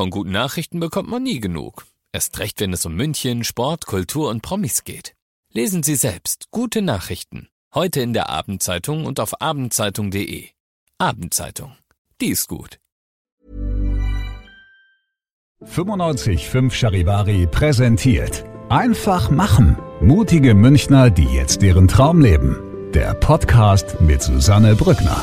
Von guten Nachrichten bekommt man nie genug. Erst recht, wenn es um München, Sport, Kultur und Promis geht. Lesen Sie selbst gute Nachrichten. Heute in der Abendzeitung und auf abendzeitung.de. Abendzeitung. Die ist gut. 95.5 Charivari präsentiert. Einfach machen. Mutige Münchner, die jetzt ihren Traum leben. Der Podcast mit Susanne Brückner.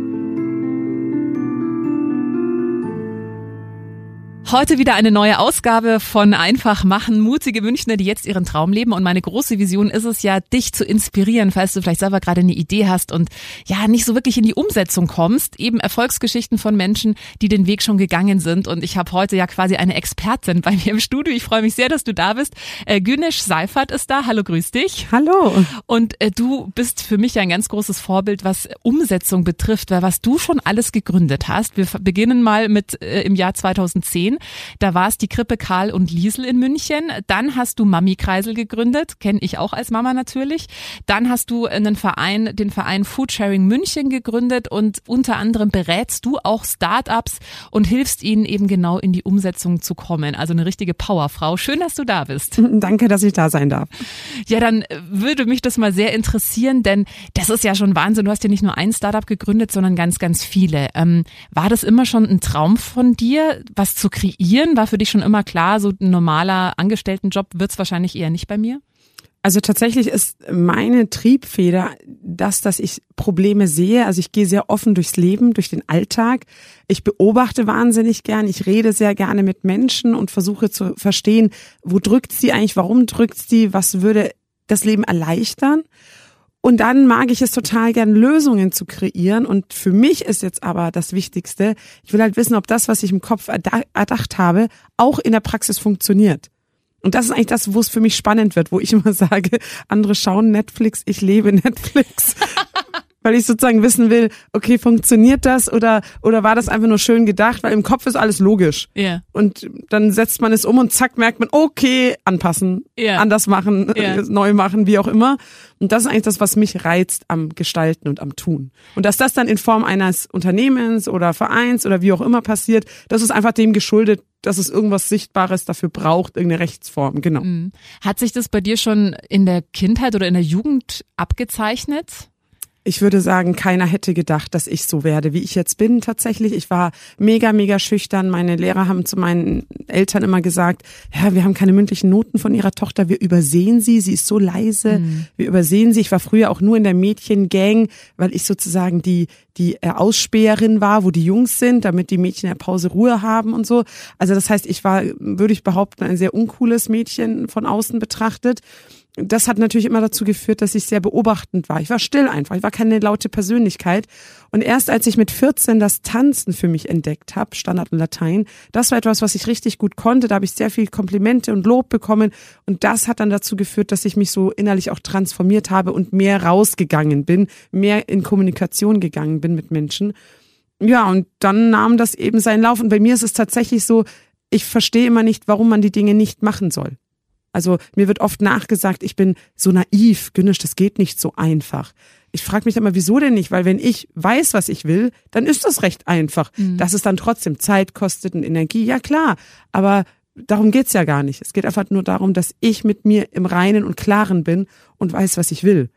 Heute wieder eine neue Ausgabe von Einfach machen. Mutige Münchner, die jetzt ihren Traum leben. Und meine große Vision ist es ja, dich zu inspirieren, falls du vielleicht selber gerade eine Idee hast und ja, nicht so wirklich in die Umsetzung kommst. Eben Erfolgsgeschichten von Menschen, die den Weg schon gegangen sind. Und ich habe heute ja quasi eine Expertin bei mir im Studio. Ich freue mich sehr, dass du da bist. Äh, Günesh Seifert ist da. Hallo, grüß dich. Hallo. Und äh, du bist für mich ein ganz großes Vorbild, was Umsetzung betrifft, weil was du schon alles gegründet hast. Wir beginnen mal mit äh, im Jahr 2010. Da war es die Krippe Karl und Liesel in München. Dann hast du Mami Kreisel gegründet, kenne ich auch als Mama natürlich. Dann hast du einen Verein, den Verein Foodsharing München gegründet und unter anderem berätst du auch Startups und hilfst ihnen eben genau in die Umsetzung zu kommen. Also eine richtige Powerfrau. Schön, dass du da bist. Danke, dass ich da sein darf. Ja, dann würde mich das mal sehr interessieren, denn das ist ja schon Wahnsinn. Du hast ja nicht nur ein Startup gegründet, sondern ganz, ganz viele. Ähm, war das immer schon ein Traum von dir, was zu kreieren? Kreieren? War für dich schon immer klar, so ein normaler Angestelltenjob wird es wahrscheinlich eher nicht bei mir? Also tatsächlich ist meine Triebfeder das, dass ich Probleme sehe. Also ich gehe sehr offen durchs Leben, durch den Alltag. Ich beobachte wahnsinnig gern. Ich rede sehr gerne mit Menschen und versuche zu verstehen, wo drückt sie eigentlich, warum drückt sie, was würde das Leben erleichtern. Und dann mag ich es total gern, Lösungen zu kreieren. Und für mich ist jetzt aber das Wichtigste, ich will halt wissen, ob das, was ich im Kopf erdacht habe, auch in der Praxis funktioniert. Und das ist eigentlich das, wo es für mich spannend wird, wo ich immer sage, andere schauen Netflix, ich lebe Netflix. weil ich sozusagen wissen will, okay, funktioniert das oder oder war das einfach nur schön gedacht, weil im Kopf ist alles logisch. Ja. Yeah. Und dann setzt man es um und zack merkt man, okay, anpassen, yeah. anders machen, yeah. neu machen, wie auch immer. Und das ist eigentlich das, was mich reizt am Gestalten und am Tun. Und dass das dann in Form eines Unternehmens oder Vereins oder wie auch immer passiert, das ist einfach dem geschuldet, dass es irgendwas Sichtbares dafür braucht, irgendeine Rechtsform, genau. Mhm. Hat sich das bei dir schon in der Kindheit oder in der Jugend abgezeichnet? Ich würde sagen, keiner hätte gedacht, dass ich so werde, wie ich jetzt bin tatsächlich. Ich war mega, mega schüchtern. Meine Lehrer haben zu meinen Eltern immer gesagt, ja, wir haben keine mündlichen Noten von ihrer Tochter, wir übersehen sie, sie ist so leise, mhm. wir übersehen sie. Ich war früher auch nur in der Mädchengang, weil ich sozusagen die, die äh, Ausspäherin war, wo die Jungs sind, damit die Mädchen in der Pause Ruhe haben und so. Also das heißt, ich war, würde ich behaupten, ein sehr uncooles Mädchen von außen betrachtet das hat natürlich immer dazu geführt, dass ich sehr beobachtend war. Ich war still einfach, ich war keine laute Persönlichkeit. Und erst als ich mit 14 das Tanzen für mich entdeckt habe, Standard und Latein, das war etwas, was ich richtig gut konnte. Da habe ich sehr viel Komplimente und Lob bekommen. Und das hat dann dazu geführt, dass ich mich so innerlich auch transformiert habe und mehr rausgegangen bin, mehr in Kommunikation gegangen bin mit Menschen. Ja, und dann nahm das eben seinen Lauf. Und bei mir ist es tatsächlich so, ich verstehe immer nicht, warum man die Dinge nicht machen soll. Also mir wird oft nachgesagt, ich bin so naiv, Günnisch, das geht nicht so einfach. Ich frage mich immer, wieso denn nicht? Weil wenn ich weiß, was ich will, dann ist das recht einfach. Mhm. Dass es dann trotzdem Zeit kostet und Energie, ja klar. Aber darum geht's ja gar nicht. Es geht einfach nur darum, dass ich mit mir im Reinen und Klaren bin und weiß, was ich will.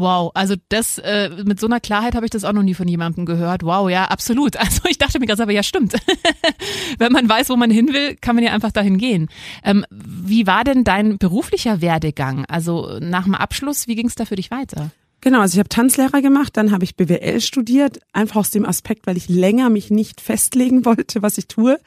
Wow, also das äh, mit so einer Klarheit habe ich das auch noch nie von jemandem gehört. Wow, ja, absolut. Also ich dachte mir gerade, aber ja, stimmt. Wenn man weiß, wo man hin will, kann man ja einfach dahin gehen. Ähm, wie war denn dein beruflicher Werdegang? Also nach dem Abschluss, wie ging es da für dich weiter? Genau, also ich habe Tanzlehrer gemacht, dann habe ich BWL studiert, einfach aus dem Aspekt, weil ich länger mich nicht festlegen wollte, was ich tue.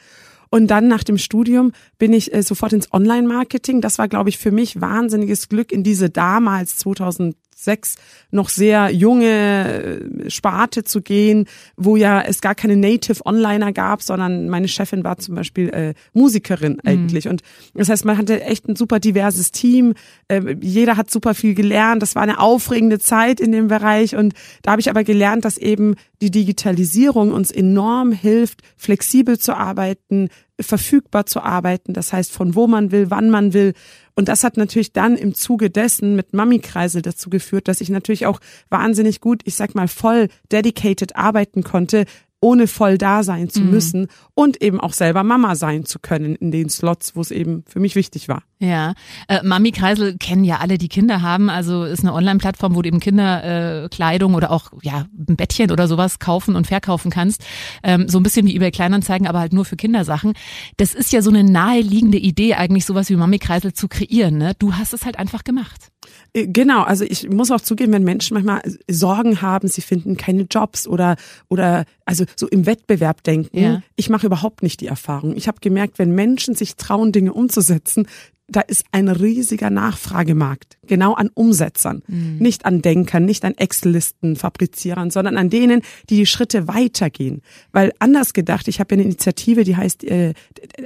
Und dann nach dem Studium bin ich äh, sofort ins Online-Marketing. Das war, glaube ich, für mich wahnsinniges Glück in diese damals 2000 sechs noch sehr junge äh, Sparte zu gehen, wo ja es gar keine Native Onliner gab, sondern meine Chefin war zum Beispiel äh, Musikerin mhm. eigentlich. Mhm. Und das heißt, man hatte echt ein super diverses Team. Äh, jeder hat super viel gelernt. Das war eine aufregende Zeit in dem Bereich. Und da habe ich aber gelernt, dass eben die Digitalisierung uns enorm hilft, flexibel zu arbeiten, verfügbar zu arbeiten. Das heißt, von wo man will, wann man will. Und das hat natürlich dann im Zuge dessen mit Mami-Kreisel dazu geführt, dass ich natürlich auch wahnsinnig gut, ich sag mal, voll dedicated arbeiten konnte, ohne voll da sein zu mhm. müssen und eben auch selber Mama sein zu können in den Slots, wo es eben für mich wichtig war. Ja, äh, Mami Kreisel kennen ja alle, die Kinder haben. Also ist eine Online-Plattform, wo du eben Kinderkleidung äh, oder auch ja ein Bettchen oder sowas kaufen und verkaufen kannst. Ähm, so ein bisschen wie eBay Kleinanzeigen, aber halt nur für Kindersachen. Das ist ja so eine naheliegende Idee, eigentlich sowas wie Mami Kreisel zu kreieren. Ne? Du hast es halt einfach gemacht. Äh, genau, also ich muss auch zugeben, wenn Menschen manchmal Sorgen haben, sie finden keine Jobs oder oder also so im Wettbewerb denken. Ja. Ich mache überhaupt nicht die Erfahrung. Ich habe gemerkt, wenn Menschen sich trauen, Dinge umzusetzen, da ist ein riesiger Nachfragemarkt, genau an Umsetzern, mhm. nicht an Denkern, nicht an Excel-Listen, Fabrizierern, sondern an denen, die die Schritte weitergehen. Weil anders gedacht, ich habe eine Initiative, die heißt äh,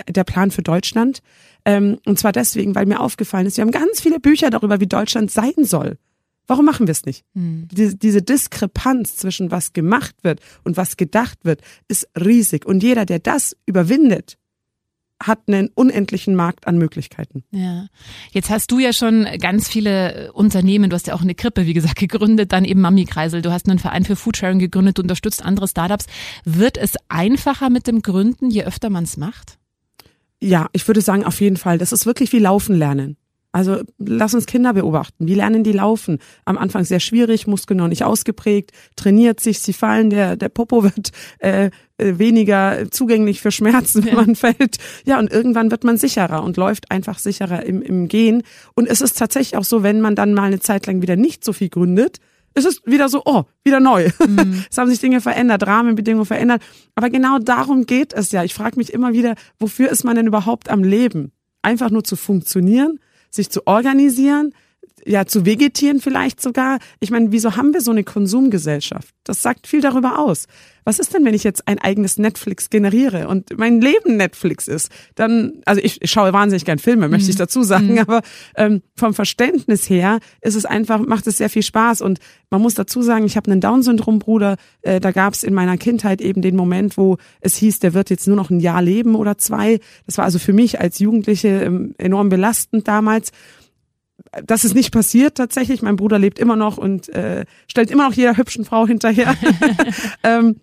der Plan für Deutschland. Ähm, und zwar deswegen, weil mir aufgefallen ist, wir haben ganz viele Bücher darüber, wie Deutschland sein soll. Warum machen wir es nicht? Mhm. Diese, diese Diskrepanz zwischen was gemacht wird und was gedacht wird, ist riesig. Und jeder, der das überwindet, hat einen unendlichen Markt an Möglichkeiten. Ja. Jetzt hast du ja schon ganz viele Unternehmen, du hast ja auch eine Krippe, wie gesagt, gegründet, dann eben Mami Kreisel, du hast einen Verein für Foodsharing gegründet, du unterstützt andere Startups. Wird es einfacher mit dem Gründen, je öfter man es macht? Ja, ich würde sagen, auf jeden Fall. Das ist wirklich wie Laufen lernen. Also lass uns Kinder beobachten. Wie lernen die laufen? Am Anfang sehr schwierig, Muskeln noch nicht ausgeprägt, trainiert sich, sie fallen, der, der Popo wird äh, äh, weniger zugänglich für Schmerzen, wenn man fällt. Ja, und irgendwann wird man sicherer und läuft einfach sicherer im, im Gehen. Und es ist tatsächlich auch so, wenn man dann mal eine Zeit lang wieder nicht so viel gründet, ist es wieder so, oh, wieder neu. Mhm. es haben sich Dinge verändert, Rahmenbedingungen verändert. Aber genau darum geht es ja. Ich frage mich immer wieder, wofür ist man denn überhaupt am Leben? Einfach nur zu funktionieren? sich zu organisieren, ja, zu vegetieren vielleicht sogar. Ich meine, wieso haben wir so eine Konsumgesellschaft? Das sagt viel darüber aus. Was ist denn, wenn ich jetzt ein eigenes Netflix generiere und mein Leben Netflix ist? Dann, also ich, ich schaue wahnsinnig gern Filme, möchte ich mhm. dazu sagen, mhm. aber ähm, vom Verständnis her ist es einfach, macht es sehr viel Spaß und man muss dazu sagen, ich habe einen Down-Syndrom-Bruder, äh, da gab es in meiner Kindheit eben den Moment, wo es hieß, der wird jetzt nur noch ein Jahr leben oder zwei. Das war also für mich als Jugendliche ähm, enorm belastend damals das ist nicht passiert tatsächlich. Mein Bruder lebt immer noch und äh, stellt immer noch jeder hübschen Frau hinterher. ähm,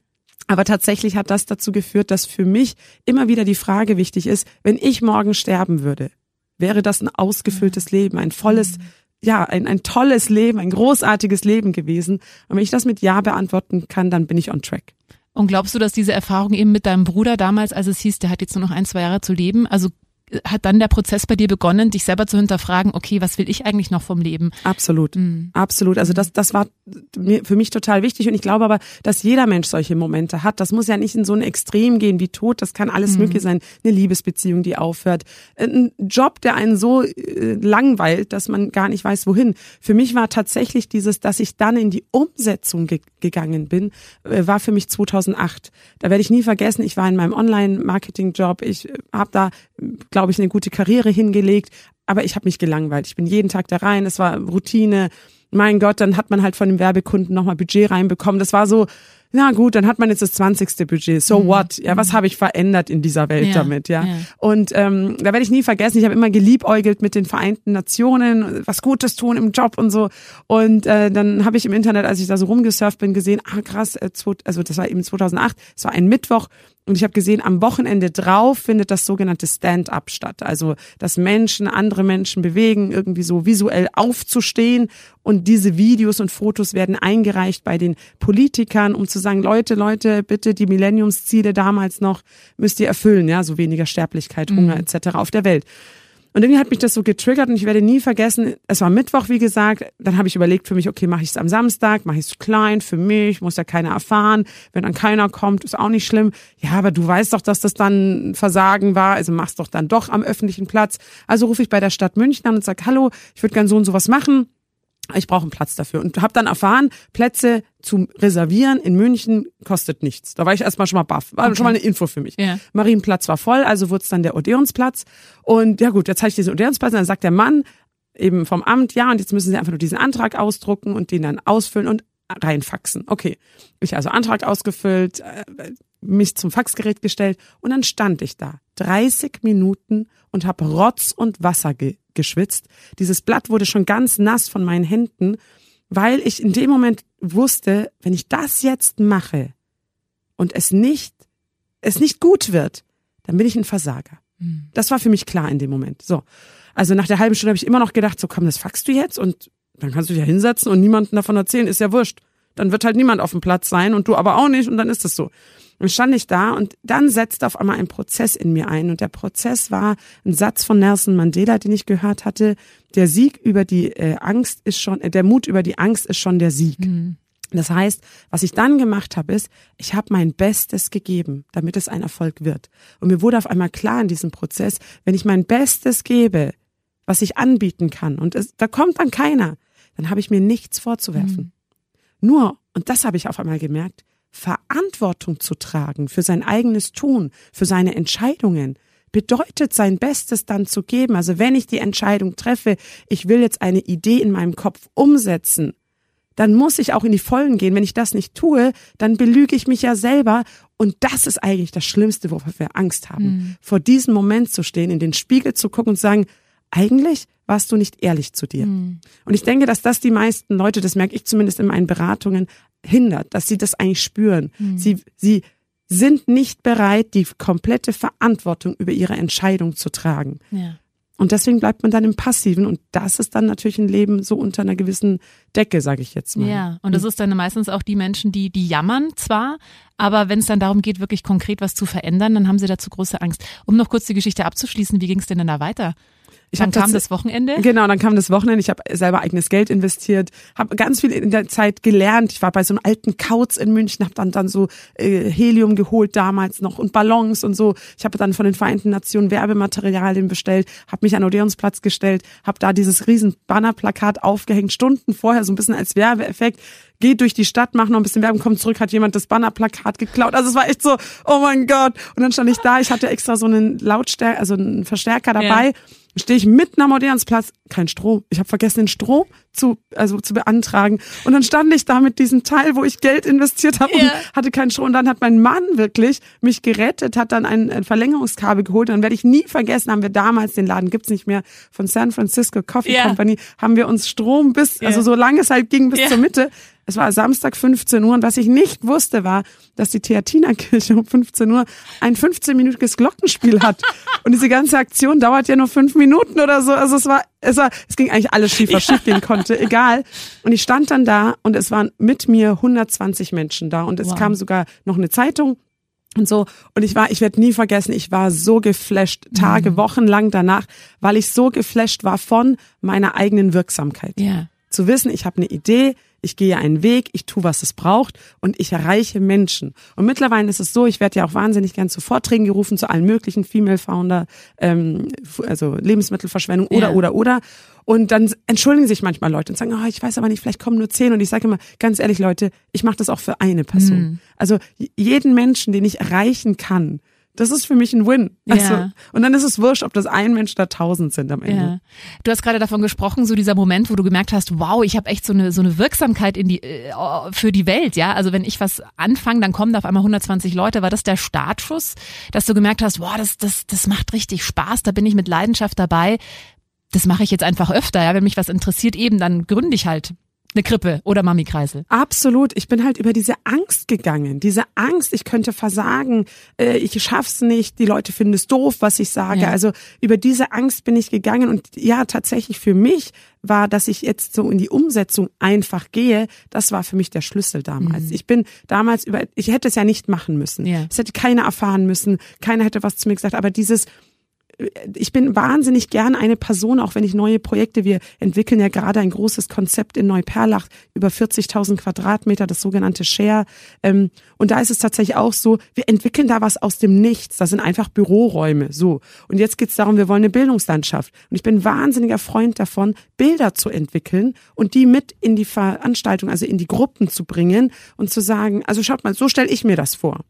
aber tatsächlich hat das dazu geführt, dass für mich immer wieder die Frage wichtig ist, wenn ich morgen sterben würde, wäre das ein ausgefülltes Leben, ein volles, ja, ein, ein tolles Leben, ein großartiges Leben gewesen. Und wenn ich das mit Ja beantworten kann, dann bin ich on track. Und glaubst du, dass diese Erfahrung eben mit deinem Bruder damals, als es hieß, der hat jetzt nur noch ein, zwei Jahre zu leben, also hat dann der Prozess bei dir begonnen, dich selber zu hinterfragen, okay, was will ich eigentlich noch vom Leben? Absolut, mhm. absolut. Also das, das war für mich total wichtig und ich glaube aber, dass jeder Mensch solche Momente hat. Das muss ja nicht in so ein Extrem gehen wie Tod, das kann alles mhm. möglich sein. Eine Liebesbeziehung, die aufhört, ein Job, der einen so äh, langweilt, dass man gar nicht weiß, wohin. Für mich war tatsächlich dieses, dass ich dann in die Umsetzung ge gegangen bin, äh, war für mich 2008. Da werde ich nie vergessen, ich war in meinem Online-Marketing-Job, ich äh, habe da, glaube glaube ich, eine gute Karriere hingelegt, aber ich habe mich gelangweilt. Ich bin jeden Tag da rein, es war Routine. Mein Gott, dann hat man halt von dem Werbekunden nochmal Budget reinbekommen. Das war so, na gut, dann hat man jetzt das zwanzigste Budget. So mhm. what? Ja, was mhm. habe ich verändert in dieser Welt ja, damit? Ja. ja. Und ähm, da werde ich nie vergessen. Ich habe immer geliebäugelt mit den Vereinten Nationen, was Gutes tun im Job und so. Und äh, dann habe ich im Internet, als ich da so rumgesurft bin, gesehen, ah krass, äh, also das war eben 2008, es war ein Mittwoch und ich habe gesehen, am Wochenende drauf findet das sogenannte Stand-up statt. Also, dass Menschen andere Menschen bewegen, irgendwie so visuell aufzustehen. Und diese Videos und Fotos werden eingereicht bei den Politikern, um zu sagen, Leute, Leute, bitte die Millenniumsziele damals noch müsst ihr erfüllen, ja, so weniger Sterblichkeit, Hunger mhm. etc. auf der Welt. Und irgendwie hat mich das so getriggert und ich werde nie vergessen, es war Mittwoch, wie gesagt, dann habe ich überlegt für mich, okay, mache ich es am Samstag, mache ich es klein für mich, muss ja keiner erfahren, wenn dann keiner kommt, ist auch nicht schlimm. Ja, aber du weißt doch, dass das dann Versagen war, also mach's doch dann doch am öffentlichen Platz. Also rufe ich bei der Stadt München an und sage, hallo, ich würde gern so und sowas machen ich brauche einen Platz dafür und habe dann erfahren, Plätze zu reservieren in München kostet nichts. Da war ich erstmal schon mal baff, war Okay. schon mal eine Info für mich. Ja. Marienplatz war voll, also wurde es dann der Odeonsplatz und ja gut, jetzt hatte ich diesen Odeonsplatz und dann sagt der Mann eben vom Amt, ja und jetzt müssen Sie einfach nur diesen Antrag ausdrucken und den dann ausfüllen und reinfaxen. Okay, ich also Antrag ausgefüllt, äh, mich zum Faxgerät gestellt und dann stand ich da 30 Minuten und habe Rotz und Wasser ge geschwitzt. Dieses Blatt wurde schon ganz nass von meinen Händen, weil ich in dem Moment wusste, wenn ich das jetzt mache und es nicht es nicht gut wird, dann bin ich ein Versager. Das war für mich klar in dem Moment. So. Also nach der halben Stunde habe ich immer noch gedacht, so komm, das faxst du jetzt und dann kannst du dich ja hinsetzen und niemandem davon erzählen, ist ja wurscht. Dann wird halt niemand auf dem Platz sein und du aber auch nicht und dann ist es so. Und stand ich da und dann setzte auf einmal ein Prozess in mir ein und der Prozess war ein Satz von Nelson Mandela, den ich gehört hatte. Der Sieg über die äh, Angst ist schon, äh, der Mut über die Angst ist schon der Sieg. Das heißt, was ich dann gemacht habe, ist, ich habe mein Bestes gegeben, damit es ein Erfolg wird. Und mir wurde auf einmal klar in diesem Prozess, wenn ich mein Bestes gebe, was ich anbieten kann, und es, da kommt dann keiner, dann habe ich mir nichts vorzuwerfen. Nur, und das habe ich auf einmal gemerkt, Verantwortung zu tragen für sein eigenes Tun, für seine Entscheidungen, bedeutet sein Bestes dann zu geben. Also wenn ich die Entscheidung treffe, ich will jetzt eine Idee in meinem Kopf umsetzen, dann muss ich auch in die Vollen gehen. Wenn ich das nicht tue, dann belüge ich mich ja selber. Und das ist eigentlich das Schlimmste, wovor wir Angst haben. Vor diesem Moment zu stehen, in den Spiegel zu gucken und zu sagen, eigentlich warst du nicht ehrlich zu dir. Und ich denke, dass das die meisten Leute, das merke ich zumindest in meinen Beratungen, hindert, dass sie das eigentlich spüren. Sie, sie sind nicht bereit, die komplette Verantwortung über ihre Entscheidung zu tragen. Ja. Und deswegen bleibt man dann im Passiven und das ist dann natürlich ein Leben so unter einer gewissen Decke, sage ich jetzt mal. Ja, und das ist dann meistens auch die Menschen, die, die jammern zwar, aber wenn es dann darum geht, wirklich konkret was zu verändern, dann haben sie dazu große Angst. Um noch kurz die Geschichte abzuschließen, wie ging es denn dann da weiter? Ich Dann kam das Wochenende. Genau, dann kam das Wochenende. Ich habe selber eigenes Geld investiert, habe ganz viel in der Zeit gelernt. Ich war bei so einem alten Kauz in München, habe dann dann so äh, Helium geholt damals noch und Ballons und so. Ich habe dann von den Vereinten Nationen Werbematerialien bestellt, habe mich an Odeonsplatz gestellt, habe da dieses riesen Bannerplakat aufgehängt, Stunden vorher so ein bisschen als Werbeeffekt. Geht durch die Stadt, macht noch ein bisschen Werbung, kommt zurück, hat jemand das Bannerplakat geklaut. Also es war echt so, oh mein Gott. Und dann stand ich da, ich hatte extra so einen Lautstärker, also einen Verstärker dabei. Ja. Stehe ich mitten am Odeonsplatz, kein Strom. Ich habe vergessen, den Strom zu, also zu beantragen. Und dann stand ich da mit diesem Teil, wo ich Geld investiert habe Ja. und hatte keinen Strom. Und dann hat mein Mann wirklich mich gerettet, hat dann ein, ein Verlängerungskabel geholt. Und dann werde ich nie vergessen, haben wir damals, den Laden gibt's nicht mehr, von San Francisco Coffee Ja. Company, haben wir uns Strom bis, Ja. also so lange es halt ging, bis zur Mitte. Es war Samstag 15 Uhr und was ich nicht wusste war, dass die Theatinerkirche um 15 Uhr ein 15-minütiges Glockenspiel hat. Und diese ganze Aktion dauert ja nur fünf Minuten oder so. Also es war, es war, es ging eigentlich alles schief, was schief gehen konnte, egal. Und ich stand dann da und es waren mit mir 120 Menschen da und es Wow. kam sogar noch eine Zeitung und so. Und ich war, ich werde nie vergessen, ich war so geflasht, Tage, Wochen lang danach, weil ich so geflasht war von meiner eigenen Wirksamkeit Ja. zu wissen, ich habe eine Idee, ich gehe einen Weg, ich tue, was es braucht und ich erreiche Menschen. Und mittlerweile ist es so, ich werde ja auch wahnsinnig gern zu Vorträgen gerufen, zu allen möglichen Female Founder, ähm, also Lebensmittelverschwendung oder, Ja. oder, oder. Und dann entschuldigen sich manchmal Leute und sagen, oh, ich weiß aber nicht, vielleicht kommen nur zehn. Und ich sage immer, ganz ehrlich, Leute, ich mache das auch für eine Person. Also j- jeden Menschen, den ich erreichen kann, das ist für mich ein Win. Also, Ja. Und dann ist es wurscht, ob das ein Mensch oder tausend sind am Ende. Ja. Du hast gerade davon gesprochen, so dieser Moment, wo du gemerkt hast, wow, ich habe echt so eine so eine Wirksamkeit in die äh, für die Welt, ja. Also wenn ich was anfange, dann kommen da auf einmal 120 Leute. War das der Startschuss, dass du gemerkt hast, wow, das das das macht richtig Spaß, da bin ich mit Leidenschaft dabei. Das mache ich jetzt einfach öfter, ja. Wenn mich was interessiert, eben dann gründe ich halt eine Krippe oder Mami-Kreisel. Absolut. Ich bin halt über diese Angst gegangen. Diese Angst, ich könnte versagen, äh, ich schaff's nicht, die Leute finden es doof, was ich sage. Ja. Also über diese Angst bin ich gegangen und ja, tatsächlich für mich war, dass ich jetzt so in die Umsetzung einfach gehe, das war für mich der Schlüssel damals. Ich bin damals über, ich hätte es ja nicht machen müssen. Ja. Es hätte keiner erfahren müssen, keiner hätte was zu mir gesagt, aber dieses ich bin wahnsinnig gern eine Person, auch wenn ich neue Projekte, wir entwickeln ja gerade ein großes Konzept in Neuperlach, über 40.000 Quadratmeter, das sogenannte Share. Ähm, und da ist es tatsächlich auch so, wir entwickeln da was aus dem Nichts. Das sind einfach Büroräume. So. Und jetzt geht's darum, wir wollen eine Bildungslandschaft. Und ich bin wahnsinniger Freund davon, Bilder zu entwickeln und die mit in die Veranstaltung, also in die Gruppen zu bringen und zu sagen, also schaut mal, so stelle ich mir das vor.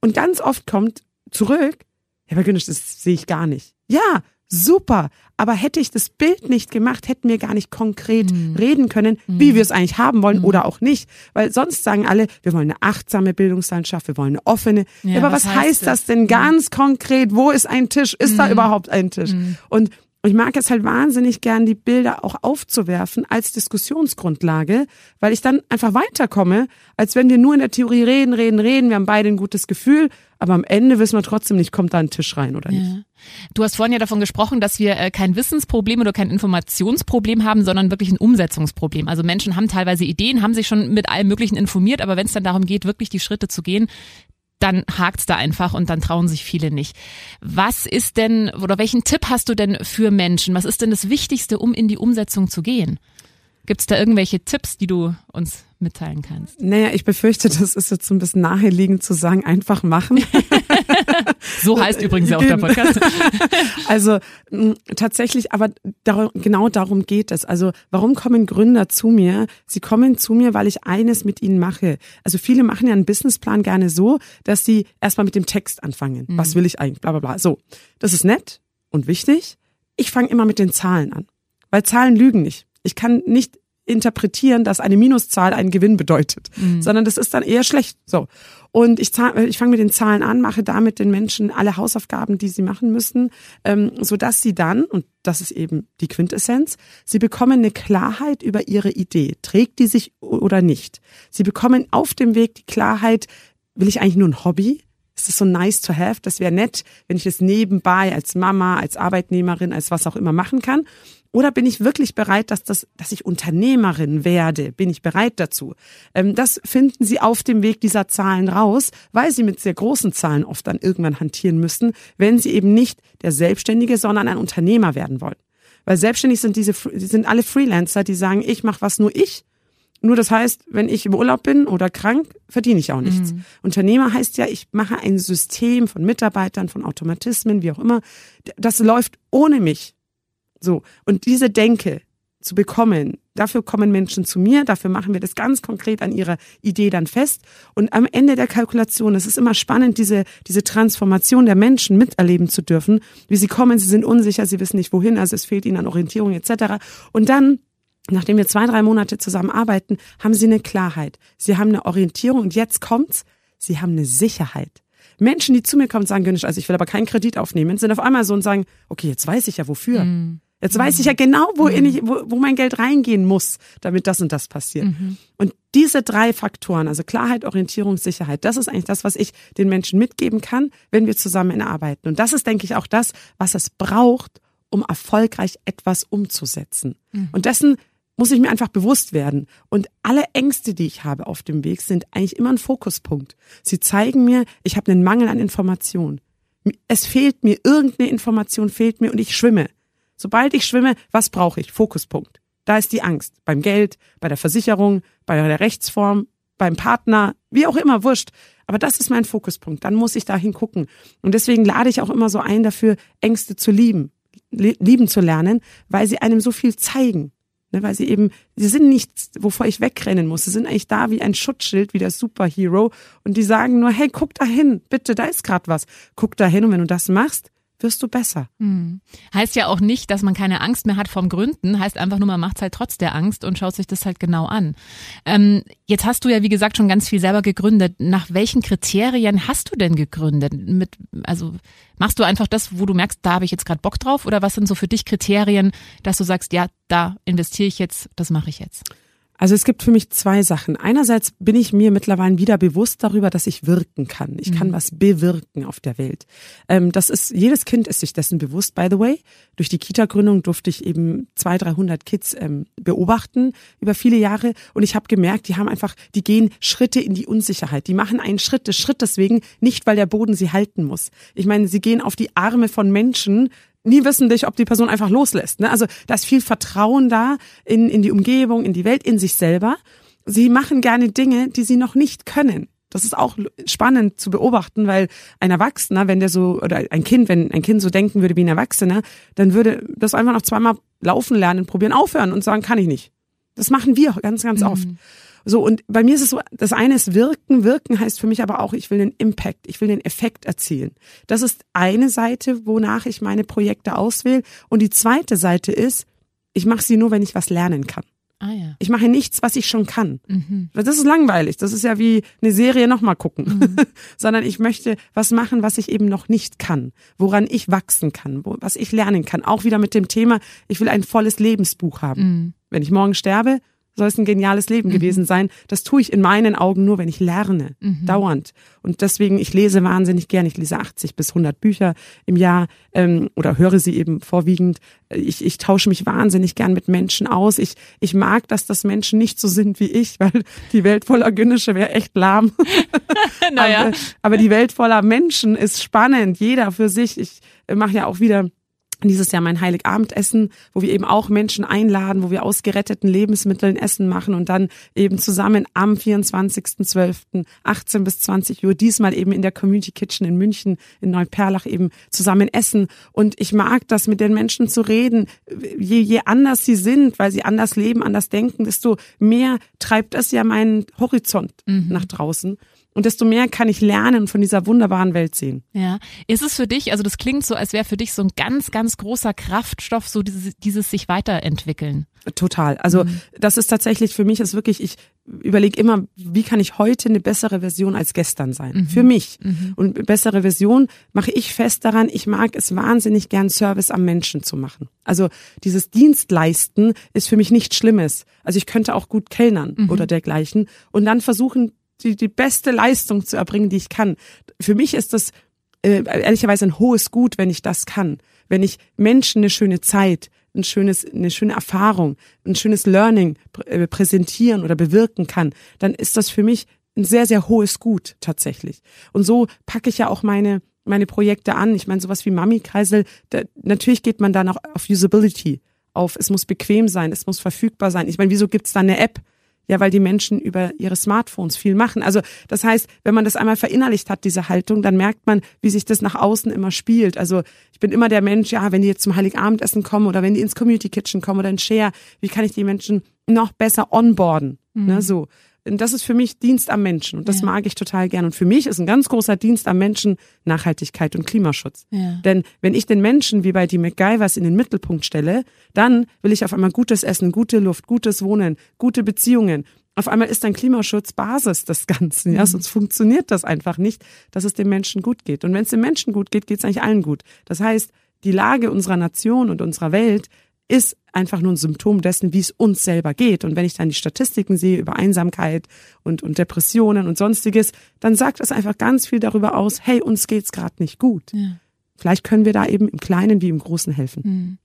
Und ganz oft kommt zurück, Herr Günnisch, das sehe ich gar nicht. Ja, super. Aber hätte ich das Bild nicht gemacht, hätten wir gar nicht konkret mhm. reden können, wie mhm. wir es eigentlich haben wollen mhm. oder auch nicht. Weil sonst sagen alle, wir wollen eine achtsame Bildungslandschaft, wir wollen eine offene. Ja, aber was, was heißt, das, das denn ganz konkret? Wo ist ein Tisch? Ist da mhm. überhaupt ein Tisch? Mhm. Und und ich mag es halt wahnsinnig gern, die Bilder auch aufzuwerfen als Diskussionsgrundlage, weil ich dann einfach weiterkomme, als wenn wir nur in der Theorie reden, reden, reden. Wir haben beide ein gutes Gefühl, aber am Ende wissen wir trotzdem nicht, kommt da ein Tisch rein oder nicht. Ja. Du hast vorhin ja davon gesprochen, dass wir äh, kein Wissensproblem oder kein Informationsproblem haben, sondern wirklich ein Umsetzungsproblem. Also Menschen haben teilweise Ideen, haben sich schon mit allem Möglichen informiert, aber wenn es dann darum geht, wirklich die Schritte zu gehen, dann hakt's da einfach und dann trauen sich viele nicht. Was ist denn oder welchen Tipp hast du denn für Menschen? Was ist denn das Wichtigste, um in die Umsetzung zu gehen? Gibt's da irgendwelche Tipps, die du uns mitteilen kannst? Naja, ich befürchte, das ist jetzt so ein bisschen naheliegend zu sagen, einfach machen. so heißt übrigens auch der Podcast. also tatsächlich, aber dar genau darum geht es. Also warum kommen Gründer zu mir? Sie kommen zu mir, weil ich eines mit ihnen mache. Also viele machen ja einen Businessplan gerne so, dass sie erstmal mit dem Text anfangen. Mhm. Was will ich eigentlich? Bla bla bla. So, das ist nett und wichtig. Ich fange immer mit den Zahlen an. Weil Zahlen lügen nicht. Ich kann nicht interpretieren, dass eine Minuszahl einen Gewinn bedeutet, mhm. sondern das ist dann eher schlecht. So. Und ich, ich fange mit den Zahlen an, mache damit den Menschen alle Hausaufgaben, die sie machen müssen, ähm, so dass sie dann, und das ist eben die Quintessenz, sie bekommen eine Klarheit über ihre Idee. Trägt die sich oder nicht? Sie bekommen auf dem Weg die Klarheit, will ich eigentlich nur ein Hobby? Ist das so nice to have? Das wäre nett, wenn ich das nebenbei als Mama, als Arbeitnehmerin, als was auch immer machen kann. Oder bin ich wirklich bereit, dass, das, dass ich Unternehmerin werde? Bin ich bereit dazu? Ähm, das finden Sie auf dem Weg dieser Zahlen raus, weil Sie mit sehr großen Zahlen oft dann irgendwann hantieren müssen, wenn Sie eben nicht der Selbstständige, sondern ein Unternehmer werden wollen. Weil selbstständig sind diese, die sind alle Freelancer, die sagen, ich mache was nur ich. Nur das heißt, wenn ich im Urlaub bin oder krank, verdiene ich auch nichts. Mhm. Unternehmer heißt ja, ich mache ein System von Mitarbeitern, von Automatismen, wie auch immer. Das läuft ohne mich. So. Und diese Denke zu bekommen, dafür kommen Menschen zu mir, dafür machen wir das ganz konkret an ihrer Idee dann fest. Und am Ende der Kalkulation, es ist immer spannend, diese, diese Transformation der Menschen miterleben zu dürfen, wie sie kommen, sie sind unsicher, sie wissen nicht wohin, also es fehlt ihnen an Orientierung etc. Und dann Nachdem wir zwei, drei Monate zusammen arbeiten, haben sie eine Klarheit. Sie haben eine Orientierung und jetzt kommt's, sie haben eine Sicherheit. Menschen, die zu mir kommen und sagen, also ich will aber keinen Kredit aufnehmen, sind auf einmal so und sagen, okay, jetzt weiß ich ja wofür. Mhm. Jetzt weiß ich ja genau, wo, mhm. ich, wo, wo mein Geld reingehen muss, damit das und das passiert. Mhm. Und diese drei Faktoren, also Klarheit, Orientierung, Sicherheit, das ist eigentlich das, was ich den Menschen mitgeben kann, wenn wir zusammen arbeiten. Und das ist, denke ich, auch das, was es braucht, um erfolgreich etwas umzusetzen. Mhm. Und dessen muss ich mir einfach bewusst werden. Und alle Ängste, die ich habe auf dem Weg, sind eigentlich immer ein Fokuspunkt. Sie zeigen mir, ich habe einen Mangel an Information. Es fehlt mir, irgendeine Information fehlt mir und ich schwimme. Sobald ich schwimme, was brauche ich? Fokuspunkt. Da ist die Angst. Beim Geld, bei der Versicherung, bei der Rechtsform, beim Partner, wie auch immer, wurscht. Aber das ist mein Fokuspunkt. Dann muss ich da hingucken. Und deswegen lade ich auch immer so ein dafür, Ängste zu lieben, lieben zu lernen, weil sie einem so viel zeigen. Ne, weil sie eben, sie sind nichts, wovor ich wegrennen muss. Sie sind eigentlich da wie ein Schutzschild, wie der Superhero. Und die sagen nur, hey, guck da hin, bitte, da ist gerade was. Guck da hin und wenn du das machst, wirst du besser. Hm. Heißt ja auch nicht, dass man keine Angst mehr hat vom Gründen, heißt einfach nur, man macht halt trotz der Angst und schaut sich das halt genau an. Ähm, jetzt hast du ja, wie gesagt, schon ganz viel selber gegründet. Nach welchen Kriterien hast du denn gegründet? Mit, also machst du einfach das, wo du merkst, da habe ich jetzt gerade Bock drauf? Oder was sind so für dich Kriterien, dass du sagst, ja, da investiere ich jetzt, das mache ich jetzt? Also es gibt für mich zwei Sachen. Einerseits bin ich mir mittlerweile wieder bewusst darüber, dass ich wirken kann. Ich mhm. kann was bewirken auf der Welt. Ähm, das ist, jedes Kind ist sich dessen bewusst, by the way. Durch die Kita-Gründung durfte ich eben zwei, dreihundert Kids ähm, beobachten über viele Jahre und ich habe gemerkt, die haben einfach, die gehen Schritte in die Unsicherheit. Die machen einen Schritt des Schritt deswegen, nicht weil der Boden sie halten muss. Ich meine, sie gehen auf die Arme von Menschen, nie wissen dich, ob die Person einfach loslässt. Ne? Also da ist viel Vertrauen da in, in die Umgebung, in die Welt, in sich selber. Sie machen gerne Dinge, die sie noch nicht können. Das ist auch spannend zu beobachten, weil ein Erwachsener, wenn der so, oder ein Kind, wenn ein Kind so denken würde wie ein Erwachsener, dann würde das einfach noch zweimal laufen lernen, probieren, aufhören und sagen, kann ich nicht. Das machen wir ganz, ganz mhm. oft. So, und bei mir ist es so, das eine ist wirken. Wirken heißt für mich aber auch, ich will den Impact, ich will den Effekt erzielen. Das ist eine Seite, wonach ich meine Projekte auswähle. Und die zweite Seite ist, ich mache sie nur, wenn ich was lernen kann. Ah, ja. Ich mache nichts, was ich schon kann. Mhm. Das ist langweilig. Das ist ja wie eine Serie nochmal gucken. Mhm. Sondern ich möchte was machen, was ich eben noch nicht kann. Woran ich wachsen kann. Was ich lernen kann. Auch wieder mit dem Thema, ich will ein volles Lebensbuch haben. Mhm. Wenn ich morgen sterbe, soll es ein geniales Leben mhm. gewesen sein. Das tue ich in meinen Augen nur, wenn ich lerne, mhm. dauernd. Und deswegen, ich lese wahnsinnig gern. Ich lese 80 bis 100 Bücher im Jahr ähm, oder höre sie eben vorwiegend. Ich, ich tausche mich wahnsinnig gern mit Menschen aus. Ich, ich mag, dass das Menschen nicht so sind wie ich, weil die Welt voller Gönnische wäre echt lahm. naja. aber, aber die Welt voller Menschen ist spannend, jeder für sich. Ich mache ja auch wieder dieses Jahr mein Heiligabendessen, wo wir eben auch Menschen einladen, wo wir aus geretteten Lebensmitteln Essen machen und dann eben zusammen am 24.12. 18 bis 20 Uhr, diesmal eben in der Community Kitchen in München, in Neuperlach eben zusammen essen. Und ich mag das, mit den Menschen zu reden. Je, je anders sie sind, weil sie anders leben, anders denken, desto mehr treibt es ja meinen Horizont mhm. nach draußen. Und desto mehr kann ich lernen von dieser wunderbaren Welt sehen. Ja. Ist es für dich, also das klingt so, als wäre für dich so ein ganz, ganz großer Kraftstoff, so dieses, dieses sich weiterentwickeln. Total. Also mhm. das ist tatsächlich für mich ist wirklich, ich überlege immer, wie kann ich heute eine bessere Version als gestern sein? Mhm. Für mich. Mhm. Und bessere Version mache ich fest daran, ich mag es wahnsinnig gern, Service am Menschen zu machen. Also dieses Dienstleisten ist für mich nichts Schlimmes. Also ich könnte auch gut kellnern mhm. oder dergleichen und dann versuchen, die, die beste Leistung zu erbringen, die ich kann. Für mich ist das äh, ehrlicherweise ein hohes Gut, wenn ich das kann. Wenn ich Menschen eine schöne Zeit, ein schönes, eine schöne Erfahrung, ein schönes Learning äh, präsentieren oder bewirken kann, dann ist das für mich ein sehr, sehr hohes Gut tatsächlich. Und so packe ich ja auch meine, meine Projekte an. Ich meine, sowas wie Mami-Kreisel, natürlich geht man dann auch auf Usability, auf es muss bequem sein, es muss verfügbar sein. Ich meine, wieso gibt's da eine App? Ja, weil die Menschen über ihre Smartphones viel machen. Also das heißt, wenn man das einmal verinnerlicht hat, diese Haltung, dann merkt man, wie sich das nach außen immer spielt. Also ich bin immer der Mensch, ja, wenn die jetzt zum Heiligabendessen kommen oder wenn die ins Community Kitchen kommen oder in Share, wie kann ich die Menschen noch besser onboarden? Mhm. Ne, so das ist für mich Dienst am Menschen und das ja. mag ich total gern. Und für mich ist ein ganz großer Dienst am Menschen Nachhaltigkeit und Klimaschutz. Ja. Denn wenn ich den Menschen wie bei die MacGyvers in den Mittelpunkt stelle, dann will ich auf einmal gutes Essen, gute Luft, gutes Wohnen, gute Beziehungen. Auf einmal ist dann Klimaschutz Basis des Ganzen, ja, mhm. sonst funktioniert das einfach nicht, dass es den Menschen gut geht. Und wenn es den Menschen gut geht, geht es eigentlich allen gut. Das heißt, die Lage unserer Nation und unserer Welt ist einfach nur ein Symptom dessen, wie es uns selber geht. Und wenn ich dann die Statistiken sehe über Einsamkeit und, und Depressionen und sonstiges, dann sagt das einfach ganz viel darüber aus, hey, uns geht's gerade nicht gut. Ja. Vielleicht können wir da eben im Kleinen wie im Großen helfen. Hm.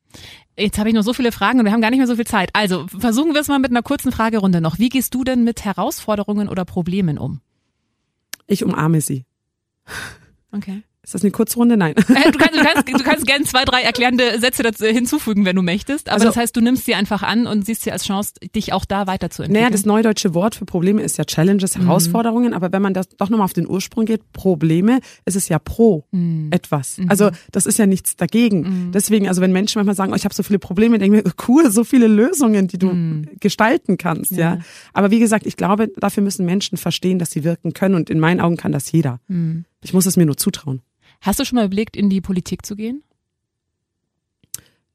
Jetzt habe ich noch so viele Fragen und wir haben gar nicht mehr so viel Zeit. Also versuchen wir es mal mit einer kurzen Fragerunde noch. Wie gehst du denn mit Herausforderungen oder Problemen um? Ich umarme sie. Okay. Ist das eine Kurzrunde? Nein. Äh, du kannst, du kannst, du kannst gerne zwei, drei erklärende Sätze dazu hinzufügen, wenn du möchtest. Aber also, das heißt, du nimmst sie einfach an und siehst sie als Chance, dich auch da weiterzuentwickeln. Naja, das neudeutsche Wort für Probleme ist ja Challenges, mhm. Herausforderungen. Mhm. Aber wenn man das doch nochmal auf den Ursprung geht, Probleme, ist es ja pro mhm. etwas. Mhm. Also das ist ja nichts dagegen. Mhm. Deswegen, also wenn Menschen manchmal sagen, oh, ich habe so viele Probleme, denke ich mir, cool, so viele Lösungen, die du gestalten kannst. Ja. ja. Aber wie gesagt, ich glaube, dafür müssen Menschen verstehen, dass sie wirken können. Und in meinen Augen kann das jeder. Ich muss es mir nur zutrauen. Hast du schon mal überlegt, in die Politik zu gehen?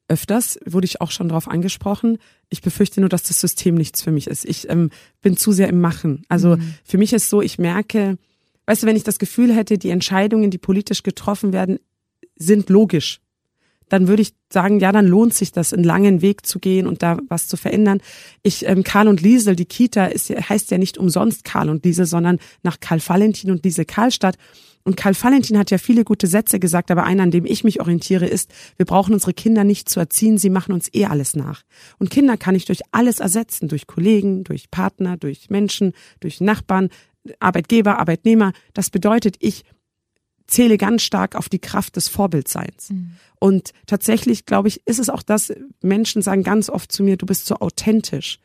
Öfters wurde ich auch schon darauf angesprochen. Ich befürchte nur, dass das System nichts für mich ist. Ich ähm, bin zu sehr im Machen. Also mhm. für mich ist so, ich merke, weißt du, wenn ich das Gefühl hätte, die Entscheidungen, die politisch getroffen werden, sind logisch, dann würde ich sagen, ja, dann lohnt sich das, einen langen Weg zu gehen und da was zu verändern. Ich, ähm, Karl und Liesel, die Kita ist, heißt ja nicht umsonst Karl und Liesel, sondern nach Karl Valentin und Liesel Karlstadt. Und Karl Valentin hat ja viele gute Sätze gesagt, aber einer, an dem ich mich orientiere, ist, wir brauchen unsere Kinder nicht zu erziehen, sie machen uns eh alles nach. Und Kinder kann ich durch alles ersetzen, durch Kollegen, durch Partner, durch Menschen, durch Nachbarn, Arbeitgeber, Arbeitnehmer. Das bedeutet, ich zähle ganz stark auf die Kraft des Vorbildseins. Mhm. Und tatsächlich, glaube ich, ist es auch das, Menschen sagen ganz oft zu mir, du bist so authentisch.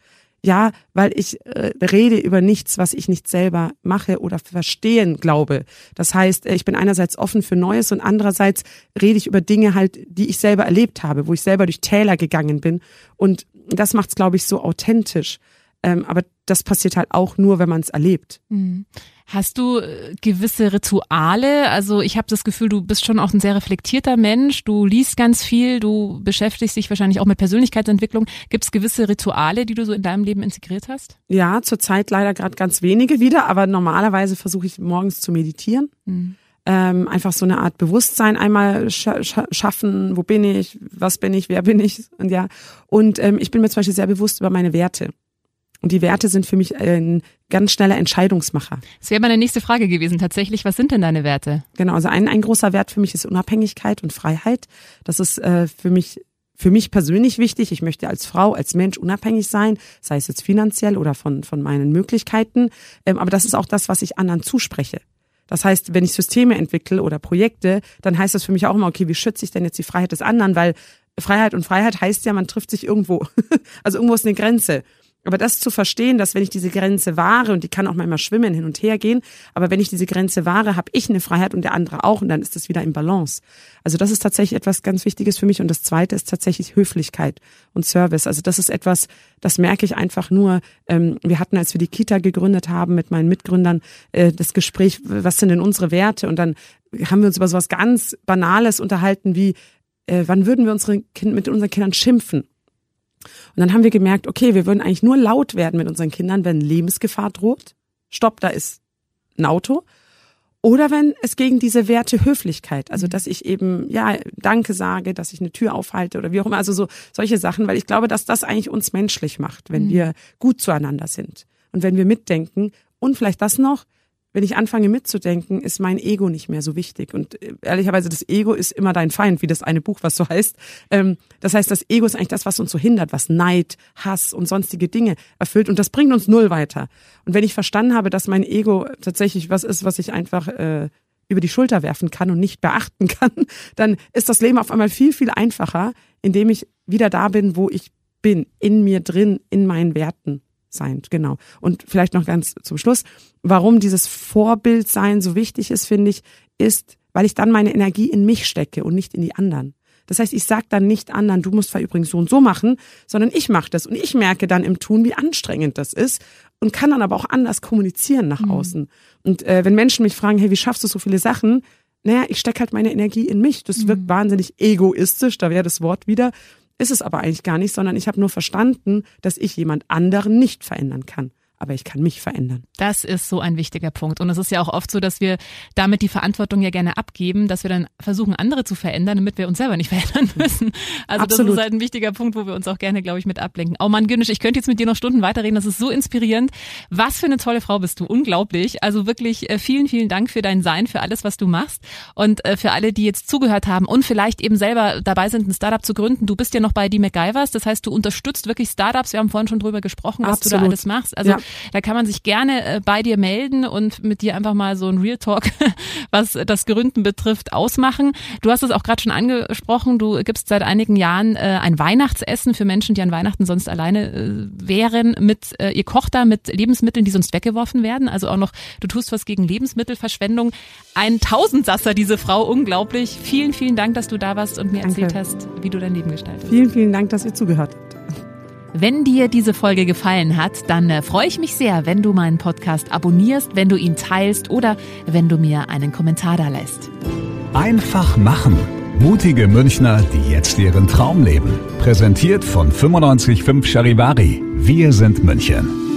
Ja, weil ich äh, rede über nichts, was ich nicht selber mache oder verstehen glaube. Das heißt, äh, ich bin einerseits offen für Neues und andererseits rede ich über Dinge halt, die ich selber erlebt habe, wo ich selber durch Täler gegangen bin. Und das macht es, glaube ich, so authentisch. Ähm, aber das passiert halt auch nur, wenn man es erlebt. Mhm. Hast du äh, gewisse Rituale? Also ich habe das Gefühl, du bist schon auch ein sehr reflektierter Mensch. Du liest ganz viel, du beschäftigst dich wahrscheinlich auch mit Persönlichkeitsentwicklung. Gibt es gewisse Rituale, die du so in deinem Leben integriert hast? Ja, zurzeit leider gerade ganz wenige wieder, aber normalerweise versuche ich morgens zu meditieren. Mhm. Ähm, einfach so eine Art Bewusstsein einmal scha schaffen, wo bin ich, was bin ich, wer bin ich und ja. Und ähm, ich bin mir zum Beispiel sehr bewusst über meine Werte. Und die Werte sind für mich ein ganz schneller Entscheidungsmacher. Das wäre meine nächste Frage gewesen. Tatsächlich, was sind denn deine Werte? Genau, also ein, ein großer Wert für mich ist Unabhängigkeit und Freiheit. Das ist äh, für mich für mich persönlich wichtig. Ich möchte als Frau, als Mensch unabhängig sein, sei es jetzt finanziell oder von, von meinen Möglichkeiten. Ähm, aber das ist auch das, was ich anderen zuspreche. Das heißt, wenn ich Systeme entwickle oder Projekte, dann heißt das für mich auch immer, okay, wie schütze ich denn jetzt die Freiheit des anderen? Weil Freiheit und Freiheit heißt ja, man trifft sich irgendwo. also irgendwo ist eine Grenze. Aber das zu verstehen, dass wenn ich diese Grenze wahre, und die kann auch manchmal schwimmen, hin und her gehen, aber wenn ich diese Grenze wahre, habe ich eine Freiheit und der andere auch und dann ist das wieder im Balance. Also das ist tatsächlich etwas ganz Wichtiges für mich und das Zweite ist tatsächlich Höflichkeit und Service. Also das ist etwas, das merke ich einfach nur. Ähm, wir hatten, als wir die Kita gegründet haben mit meinen Mitgründern, äh, das Gespräch, was sind denn unsere Werte? Und dann haben wir uns über sowas ganz Banales unterhalten wie, äh, wann würden wir unsere kind, mit unseren Kindern schimpfen? Und dann haben wir gemerkt, okay, wir würden eigentlich nur laut werden mit unseren Kindern, wenn Lebensgefahr droht. Stopp, da ist ein Auto. Oder wenn es gegen diese Werte Höflichkeit, also mhm. dass ich eben, ja, Danke sage, dass ich eine Tür aufhalte oder wie auch immer, also so solche Sachen, weil ich glaube, dass das eigentlich uns menschlich macht, wenn mhm. wir gut zueinander sind und wenn wir mitdenken und vielleicht das noch, wenn ich anfange mitzudenken, ist mein Ego nicht mehr so wichtig. Und äh, ehrlicherweise, das Ego ist immer dein Feind, wie das eine Buch, was so heißt. Ähm, das heißt, das Ego ist eigentlich das, was uns so hindert, was Neid, Hass und sonstige Dinge erfüllt. Und das bringt uns null weiter. Und wenn ich verstanden habe, dass mein Ego tatsächlich was ist, was ich einfach äh, über die Schulter werfen kann und nicht beachten kann, dann ist das Leben auf einmal viel, viel einfacher, indem ich wieder da bin, wo ich bin, in mir drin, in meinen Werten sein, genau. Und vielleicht noch ganz zum Schluss, warum dieses Vorbildsein so wichtig ist, finde ich, ist, weil ich dann meine Energie in mich stecke und nicht in die anderen. Das heißt, ich sage dann nicht anderen, du musst zwar übrigens so und so machen, sondern ich mache das und ich merke dann im Tun, wie anstrengend das ist und kann dann aber auch anders kommunizieren nach mhm. außen. Und äh, wenn Menschen mich fragen, hey, wie schaffst du so viele Sachen? Naja, ich stecke halt meine Energie in mich. Das wirkt mhm. wahnsinnig egoistisch, da wäre das Wort wieder. Ist es aber eigentlich gar nicht, sondern ich habe nur verstanden, dass ich jemand anderen nicht verändern kann aber ich kann mich verändern. Das ist so ein wichtiger Punkt. Und es ist ja auch oft so, dass wir damit die Verantwortung ja gerne abgeben, dass wir dann versuchen, andere zu verändern, damit wir uns selber nicht verändern müssen. Also Absolut. das ist halt ein wichtiger Punkt, wo wir uns auch gerne, glaube ich, mit ablenken. Oh Mann, Günnisch, ich könnte jetzt mit dir noch Stunden weiterreden. Das ist so inspirierend. Was für eine tolle Frau bist du. Unglaublich. Also wirklich äh, vielen, vielen Dank für dein Sein, für alles, was du machst. Und äh, für alle, die jetzt zugehört haben und vielleicht eben selber dabei sind, ein Startup zu gründen. Du bist ja noch bei die MacGyvers. Das heißt, du unterstützt wirklich Startups. Wir haben vorhin schon drüber gesprochen, was Absolut. du da alles machst. Also ja. Da kann man sich gerne äh, bei dir melden und mit dir einfach mal so ein Real Talk, was das Gründen betrifft, ausmachen. Du hast es auch gerade schon angesprochen, du gibst seit einigen Jahren äh, ein Weihnachtsessen für Menschen, die an Weihnachten sonst alleine äh, wären. Mit, ihr kocht da mit Lebensmitteln, die sonst weggeworfen werden. Also auch noch, du tust was gegen Lebensmittelverschwendung. Ein Tausendsasser, diese Frau, unglaublich. Vielen, vielen Dank, dass du da warst und mir Danke. erzählt hast, wie du dein Leben gestaltest. Vielen, vielen Dank, dass ihr zugehört habt. Wenn dir diese Folge gefallen hat, dann äh, freue ich mich sehr, wenn du meinen Podcast abonnierst, wenn du ihn teilst oder wenn du mir einen Kommentar da lässt. Einfach machen. Mutige Münchner, die jetzt ihren Traum leben. Präsentiert von 955 Charivari. Wir sind München.